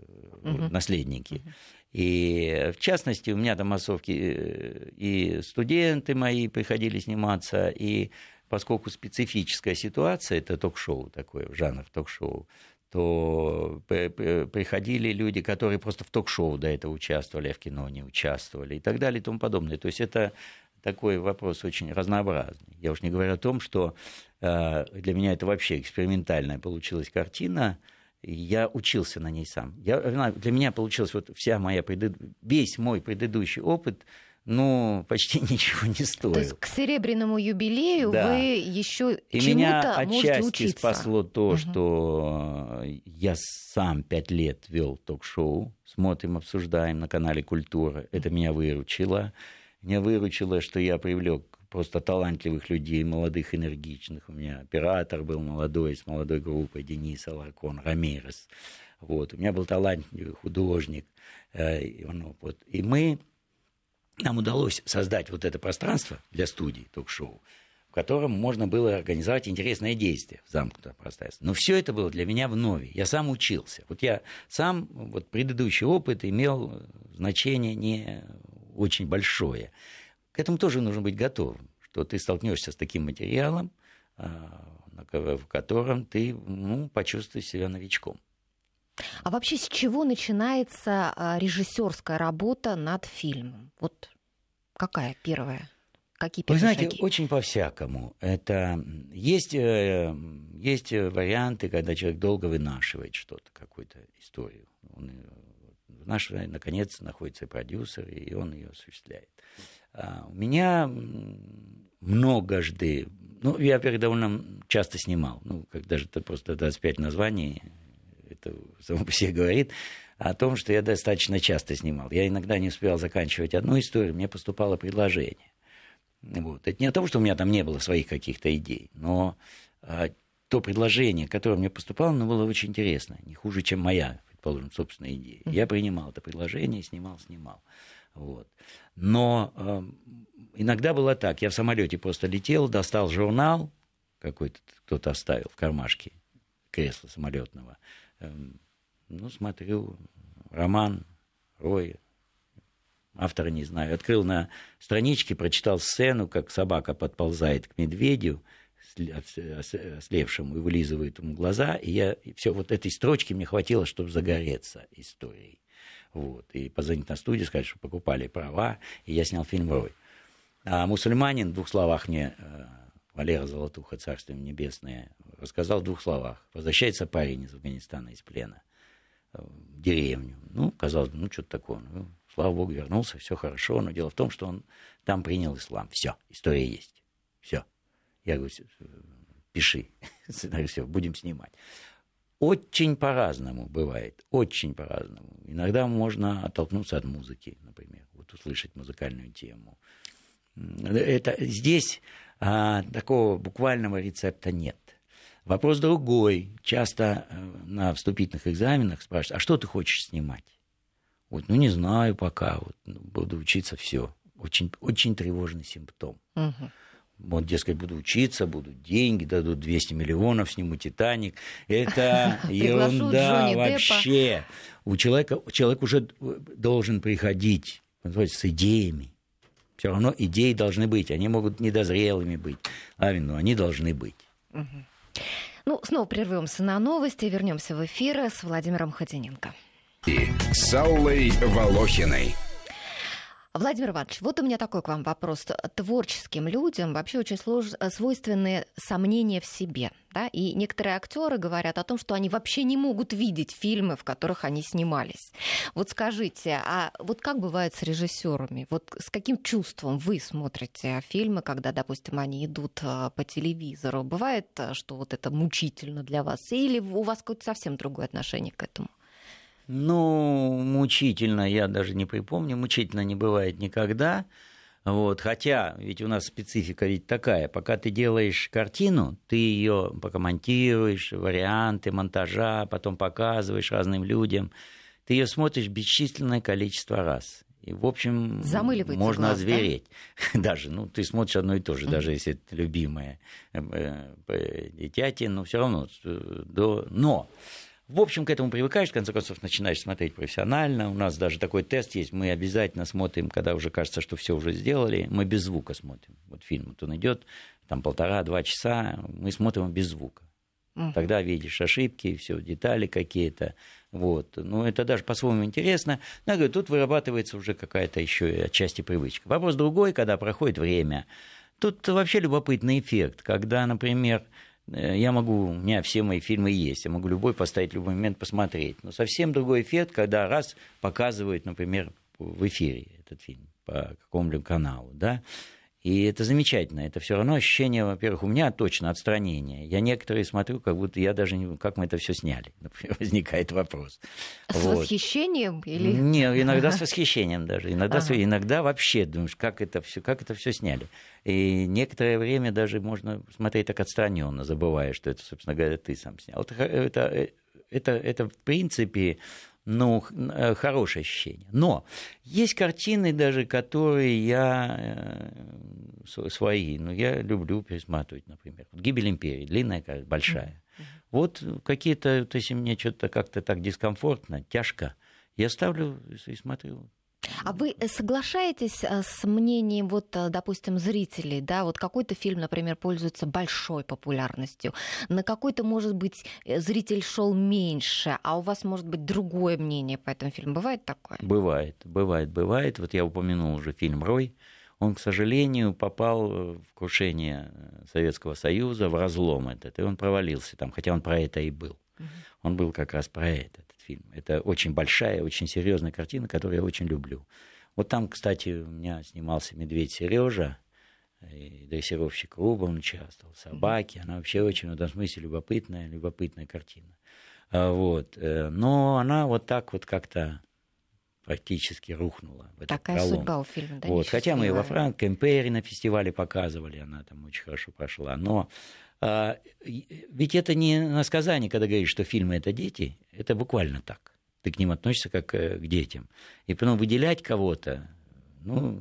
угу. «Наследники». Угу. И в частности, у меня там массовки э, и студенты мои приходили сниматься, и поскольку специфическая ситуация, это ток-шоу такое, жанр ток-шоу, то приходили люди, которые просто в ток-шоу до этого участвовали, а в кино не участвовали и так далее и тому подобное. То есть это такой вопрос очень разнообразный. Я уж не говорю о том, что э, для меня это вообще экспериментальная получилась картина, я учился на ней сам. Я, для меня получилось вот вся моя предыд... весь мой предыдущий опыт ну, почти ничего не стоил. То есть к серебряному юбилею да. вы еще И меня отчасти спасло то, угу. что я сам пять лет вел ток-шоу, смотрим, обсуждаем на канале Культура. Это меня выручило. Меня выручило, что я привлек просто талантливых людей, молодых, энергичных. У меня оператор был молодой, с молодой группой, Денис Аларкон, Рамирес. Вот. У меня был талантливый художник. Э, вот. И мы, нам удалось создать вот это пространство для студии ток-шоу, в котором можно было организовать интересное действие в замкнутом пространстве. Но все это было для меня вновь. Я сам учился. Вот я сам, вот предыдущий опыт имел значение не очень большое к этому тоже нужно быть готовым, что ты столкнешься с таким материалом, а, в котором ты ну, почувствуешь себя новичком. А вообще с чего начинается а, режиссерская работа над фильмом? Вот какая первая? Какие Вы первые знаете, шаги? очень по-всякому. Это есть, э, есть варианты, когда человек долго вынашивает что-то, какую-то историю. Он её вынашивает, наконец, находится продюсер, и он ее осуществляет. А у меня многожды, ну, я, во-первых, довольно часто снимал, ну, как даже это просто 25 названий, это само по себе говорит о том, что я достаточно часто снимал. Я иногда не успевал заканчивать одну историю, мне поступало предложение. Вот. Это не о том, что у меня там не было своих каких-то идей, но а, то предложение, которое мне поступало, оно было очень интересно, не хуже, чем моя, предположим, собственная идея. Я принимал это предложение, снимал, снимал. Вот. Но э, иногда было так, я в самолете просто летел, достал журнал, какой-то кто-то оставил в кармашке кресла самолетного. Эм, ну, смотрю, роман Роя, автора не знаю, открыл на страничке, прочитал сцену, как собака подползает к медведю, ослевшему, и вылизывает ему глаза, и я все вот этой строчки мне хватило, чтобы загореться историей. Вот. И позвонить на студию, сказать, что покупали права, и я снял фильм «Рой». А мусульманин, в двух словах мне э, Валера Золотуха, Царство им Небесное, рассказал в двух словах. Возвращается парень из Афганистана, из плена, э, в деревню. Ну, казалось бы, ну, что-то такое. Ну, слава богу, вернулся, все хорошо. Но дело в том, что он там принял ислам. Все, история есть. Все. Я говорю, пиши. Сценарий, все, будем снимать. Очень по-разному бывает, очень по-разному. Иногда можно оттолкнуться от музыки, например, вот услышать музыкальную тему. Это, здесь а, такого буквального рецепта нет. Вопрос другой. Часто на вступительных экзаменах спрашивают, а что ты хочешь снимать? Вот, ну, не знаю пока, вот, ну, буду учиться все. Очень, очень тревожный симптом. Мгм. Вот, дескать, буду учиться, будут деньги, дадут 200 миллионов, сниму «Титаник». Это ерунда вообще. У человека, человек уже должен приходить называется, с идеями. Все равно идеи должны быть. Они могут недозрелыми быть, а но они должны быть. Ну, снова прервемся на новости, вернемся в эфир с Владимиром Ходиненко. И с Аллой Волохиной. Владимир Иванович, вот у меня такой к вам вопрос. Творческим людям вообще очень слож... свойственны сомнения в себе. Да? И некоторые актеры говорят о том, что они вообще не могут видеть фильмы, в которых они снимались. Вот скажите, а вот как бывает с режиссерами? Вот с каким чувством вы смотрите фильмы, когда, допустим, они идут а, по телевизору? Бывает, а, что вот это мучительно для вас? Или у вас какое-то совсем другое отношение к этому? Ну, мучительно, я даже не припомню, мучительно не бывает никогда. Вот, хотя, ведь у нас специфика ведь такая, пока ты делаешь картину, ты ее пока монтируешь, варианты монтажа, потом показываешь разным людям, ты ее смотришь бесчисленное количество раз. И, в общем, Замыливается можно глаз, да? озвереть. Даже, ну, ты смотришь одно и то же, даже если это любимое э, дитяти, но все равно. до- Но в общем, к этому привыкаешь, в конце концов, начинаешь смотреть профессионально. У нас даже такой тест есть. Мы обязательно смотрим, когда уже кажется, что все уже сделали. Мы без звука смотрим. Вот фильм, вот он идет, там полтора-два часа, мы смотрим без звука. Мгм. Тогда видишь ошибки, все, детали какие-то. Вот. Ну, это даже по-своему интересно. Но, я говорю, тут вырабатывается уже какая-то еще отчасти привычка. Вопрос другой, когда проходит время. Тут вообще любопытный эффект, когда, например, я могу, у меня все мои фильмы есть, я могу любой поставить любой момент посмотреть. Но совсем другой эффект, когда раз показывают, например, в эфире этот фильм по какому-либо каналу, да, и это замечательно. Это все равно ощущение, во-первых, у меня точно отстранение. Я некоторые смотрю, как будто я даже не... Как мы это все сняли? Например, возникает вопрос. С Вот. восхищением или... Не, иногда с восхищением даже. Иногда, с- Ага. иногда вообще думаешь, как это все, как это все сняли. И некоторое время даже можно смотреть так отстраненно, забывая, что это, собственно говоря, ты сам снял. Это, х- это, это, это в принципе, ну, э, хорошее ощущение. Но есть картины даже, которые я э, св- свои, ну, я люблю пересматривать, например. Вот «Гибель империи», длинная, как- большая. Вот какие-то, вот если мне что-то как-то так дискомфортно, тяжко, я ставлю и смотрю. А вы э, соглашаетесь э, с мнением, вот, э, допустим, зрителей, да, вот какой-то фильм, например, пользуется большой популярностью, на какой-то, может быть, зритель шел меньше, а у вас может быть другое мнение по этому фильму. Бывает такое? Бывает, бывает, бывает. Вот я упомянул уже фильм «Рой». он, к сожалению, попал в крушение Советского Союза, в разлом этот, и он провалился там, хотя он про это и был. Он был как раз про это, этот фильм. Это очень большая, очень серьезная картина, которую я очень люблю. Вот там, кстати, у меня снимался медведь Сережа, и дрессировщик Руба он участвовал, собаки. Она вообще очень в этом смысле любопытная, любопытная картина. А, вот. Э, но она вот так вот как-то практически рухнула. В этот Такая пролом. судьба у фильма, да? Вот. Хотя мы и во. Франко Импери на фестивале показывали, она там очень хорошо прошла. Но ведь это не насказание, когда говоришь, что фильмы это дети, это буквально так. Ты к ним относишься как э, к детям. И потом выделять кого-то, ну,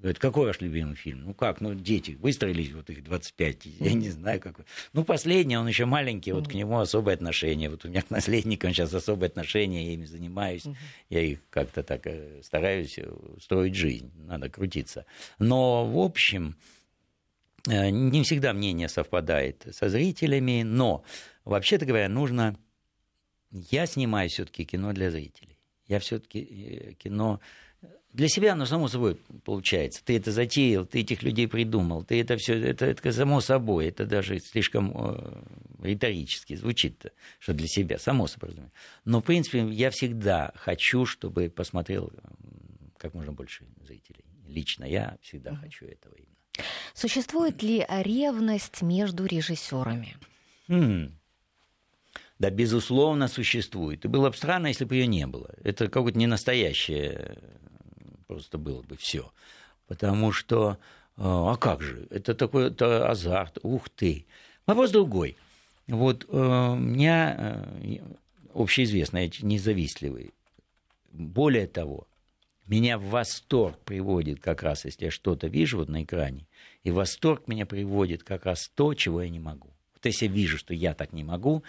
говорит, какой ваш любимый фильм? Ну как, ну дети, выстроились вот их 25, я не знаю какой. Ну последний, он еще маленький, вот к нему особое отношение. Вот у меня к наследникам сейчас особое отношение, я ими занимаюсь, я их как-то так э, стараюсь э, строить жизнь, надо крутиться. Но в общем, не всегда мнение совпадает со зрителями, но вообще-то говоря, нужно... Я снимаю все-таки кино для зрителей. Я все-таки кино для себя оно само собой получается. Ты это затеял, ты этих людей придумал, ты это все, это, это само собой, это даже слишком э, риторически звучит, что для себя, само собой. Но, в принципе, я всегда хочу, чтобы посмотрел как можно больше зрителей. Лично я всегда хочу этого именно. Существует ли ревность между режиссерами? М. Да, безусловно, существует. И было бы странно, если бы ее не было. Это какое-то не настоящее просто было бы все. Потому что, э, а как же, это такой это азарт, ух ты. Вопрос другой. Вот э, у меня э, общеизвестно, я независтливый. Более того, меня в восторг приводит как раз, если я что-то вижу вот на экране, и восторг меня приводит как раз то, чего я не могу. Вот если я вижу, что я так не могу,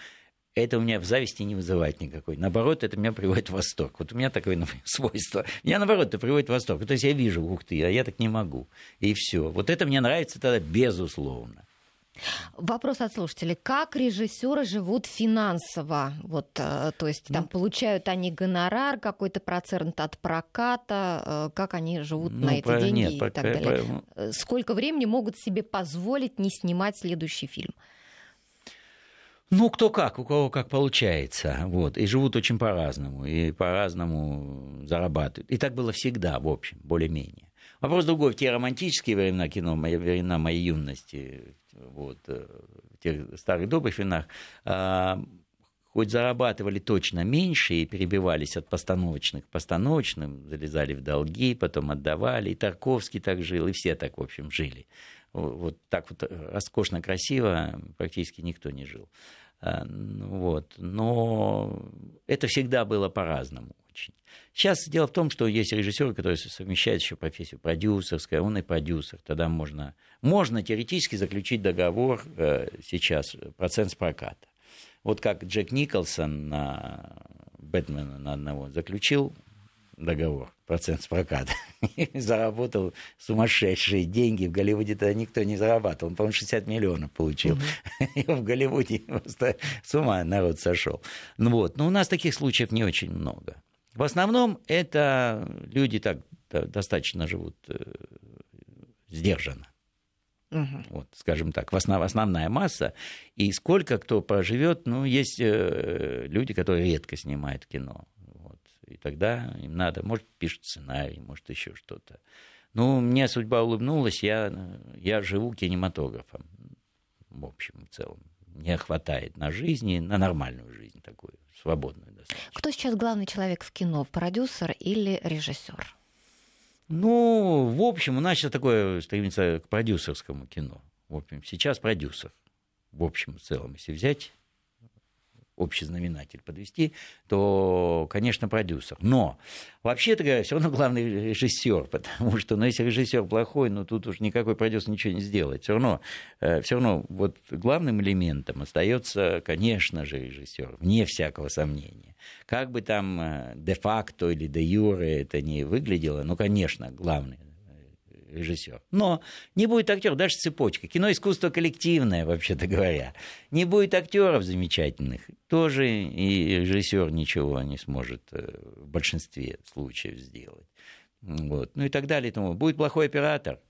это у меня в зависти не вызывает никакой. Наоборот, это меня приводит в восторг. Вот у меня такое например, свойство. Меня, наоборот, это приводит в восторг. То есть я вижу, ух ты, а я так не могу. И все. Вот это мне нравится тогда безусловно. Вопрос от слушателей. Как режиссеры живут финансово? Вот, э, то есть там Ну. получают они гонорар, какой-то процент от проката, э, как они живут Ну, на эти деньги нет, и про- так далее? про- Э, Сколько времени могут себе позволить не снимать следующий фильм? Ну, кто как, у кого как получается. Вот. И живут очень по-разному, и по-разному зарабатывают. И так было всегда, в общем, более-менее. Вопрос другой. В те романтические времена кино, времена моей юности, вот, э, в тех старых добрых временах, а, хоть зарабатывали точно меньше и перебивались от постановочных к постановочным, залезали в долги, потом отдавали. И Тарковский так жил, и все так, в общем, жили. Вот так вот роскошно, красиво практически никто не жил. А, ну Вот. Но это всегда было по-разному очень. Сейчас дело в том, что есть режиссеры, которые совмещают еще профессию продюсерская, он и продюсер. Тогда можно, можно теоретически заключить договор э, сейчас, процент с проката. Вот как Джек Николсон на Бэтмена на одного заключил договор, процент с проката, заработал сумасшедшие деньги. В Голливуде тогда никто не зарабатывал. Он, по-моему, 60 миллионов получил. И в Голливуде просто с ума народ сошел. Ну вот. Но у нас таких случаев не очень много. В основном это люди так достаточно живут э, сдержанно. Мгм. Вот, скажем так, в основ, основная масса. И сколько кто проживет, ну, есть э, люди, которые редко снимают кино. Вот. И тогда им надо, может, пишут сценарий, может, еще что-то. Ну, мне судьба улыбнулась, я, я живу кинематографом, в общем и целом. Мне хватает на жизни, на нормальную жизнь такую, свободную достаточно. Кто сейчас главный человек в кино, продюсер или режиссер? Ну, в общем, у нас сейчас такое стремится к продюсерскому кино. В общем, сейчас продюсер. В общем, в целом, если взять общий знаменатель подвести, то, конечно, продюсер. Но, вообще-то говоря, все равно главный режиссер, потому что, ну, если режиссер плохой, ну, тут уж никакой продюсер ничего не сделает. Все равно, все равно вот главным элементом остается, конечно же, режиссер, вне всякого сомнения. Как бы там э, де-факто или де-юре это не выглядело, ну, конечно, главный режиссер. Но не будет актеров, даже цепочка. Кино искусство коллективное, вообще-то говоря. Не будет актеров замечательных, тоже и режиссер ничего не сможет э, в большинстве случаев сделать. Вот. Ну и так далее. И. Будет плохой оператор,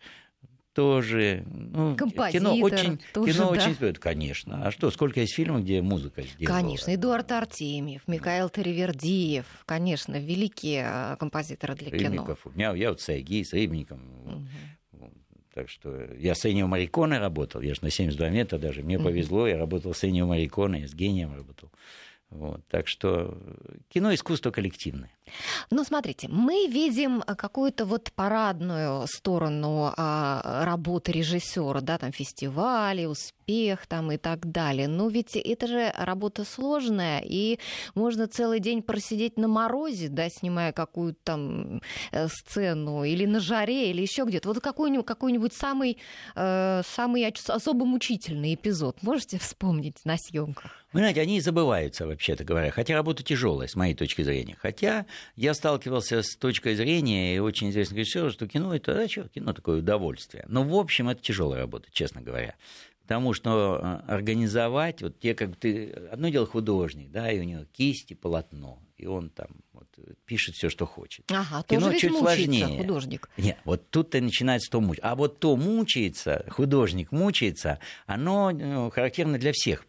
тоже. Ну, Композитор кино очень, тоже, кино да? очень, конечно. А что, сколько есть фильмов, где музыка сделана? Конечно, Эдуард Артемьев, Михаил Таривердиев, конечно, великие э, композиторы для кино. Рыбников. У меня, я вот с Айги, с Рыбником. Мгм. Так что я с Эннио Мариконе работал, я же на 72 метра даже. Мне Мгм. повезло, я работал с Эннио Мариконе, я с гением работал. Вот. Так что кино искусство коллективное. Ну, смотрите, мы видим э, какую-то вот парадную сторону а, работы режиссера, да, там фестивали, успех там и так далее. Но ведь это же работа сложная, и можно целый день просидеть на морозе, да, снимая какую-то там э, сцену, или на жаре, или еще где-то. Вот какой-нибудь, какой-нибудь самый, э, самый особо мучительный эпизод можете вспомнить на съемках? Вы знаете, они забываются, вообще-то говоря. Хотя работа тяжелая, с моей точки зрения. Хотя я сталкивался с точкой зрения, и очень известно режиссера, что кино это, а что, кино такое удовольствие. Но в общем это тяжелая работа, честно говоря. Потому что э, организовать, вот те, как ты, одно дело художник, да, и у него кисть и полотно, и он там вот, пишет все, что хочет. Ага, Кино тоже чуть сложнее. художник. Нет, вот тут-то начинается то мучиться. А вот то мучается, художник мучается, оно ну, характерно для всех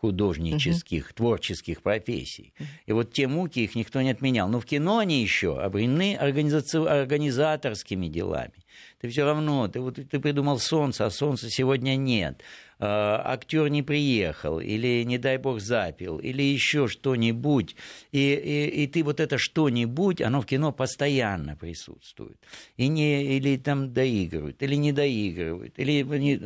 художнических, творческих профессий. И вот те муки, их никто не отменял. Но в кино они еще обременены организаци- организаторскими делами. Ты все равно, ты, вот, ты придумал солнце, а солнца сегодня нет. актер не приехал, или, не дай бог, запил, или еще что-нибудь. И, и, и ты вот это что-нибудь, оно в кино постоянно присутствует. И не, или там доигрывают, или не доигрывают. Или,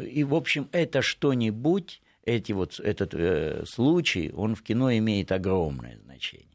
и, в общем, это что-нибудь, эти вот, этот э, случай, он в кино имеет огромное значение.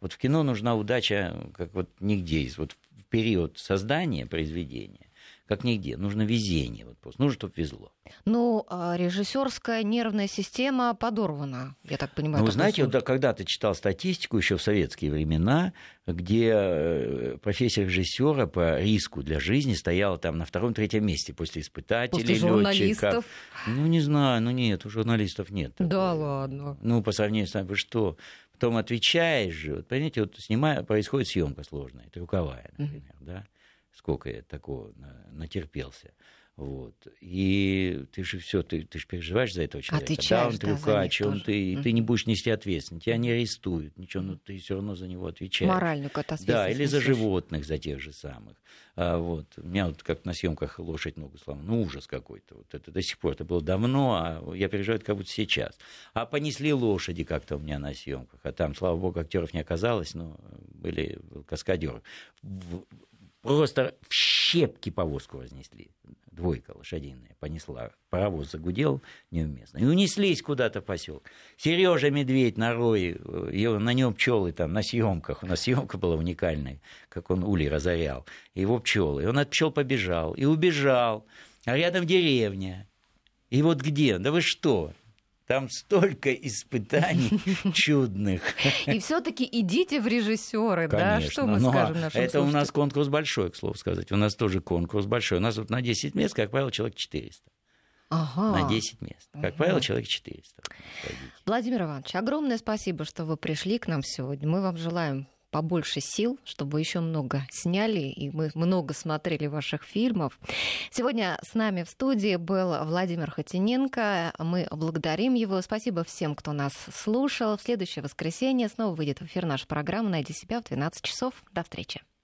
Вот в кино нужна удача, как вот нигде есть. Вот в период создания произведения, как нигде, нужно везение. Вот просто. Нужно, чтобы везло. Ну, а режиссерская нервная система подорвана, я так понимаю. Ну, вы знаете, вот случай. да, когда-то читал статистику еще в советские времена, где э, профессия режиссера по риску для жизни стояла там на втором-третьем месте после испытателей, После летчиков. Ну, не знаю, ну нет, у журналистов нет. Да такого. ладно. Ну, по сравнению с нами, вы что? Потом отвечаешь же. Вот, понимаете, вот снимая, происходит съемка сложная, трюковая, например, да? Сколько я такого на- натерпелся. Вот. И ты же все, ты, ты же переживаешь за этого человека. да, он Отвечаешь, да, за трюкач, них он, ты, ты не будешь нести ответственность, тебя не арестуют, ничего, но ты все равно за него отвечаешь. Моральную катастрофу. Да, или за животных, за тех же самых. А, вот. У меня вот как на съемках лошадь ногу сломала. Ну, ужас какой-то. Вот это до сих пор. Это было давно, а я переживаю это как будто сейчас. А понесли лошади как-то у меня на съемках. А там, слава богу, актеров не оказалось, но были каскадеры. Просто в щепки повозку разнесли. Двойка лошадиная понесла. Паровоз загудел неуместно. И унеслись куда-то в поселок. Сережа Медведь на рое, э, на нем пчелы там на съемках. У нас съемка была уникальная, как он улей разорял. Его пчелы. И он от пчел побежал и убежал. А рядом деревня. И вот где? Да вы что? Там столько испытаний чудных. И все-таки идите в режиссеры, да? Что мы Ну, а скажем нашим Это у нас конкурс большой, к слову сказать. У нас тоже конкурс большой. У нас вот на 10 мест, как правило, человек 400. Ага. На 10 мест. Как Ага. правило, человек 400. ходите. Владимир Иванович, огромное спасибо, что вы пришли к нам сегодня. Мы вам желаем побольше сил, чтобы еще много сняли, и мы много смотрели ваших фильмов. Сегодня с нами в студии был Владимир Хотиненко. Мы благодарим его. Спасибо всем, кто нас слушал. В следующее воскресенье снова выйдет в эфир наша программа «Найди себя» в 12 часов. До встречи.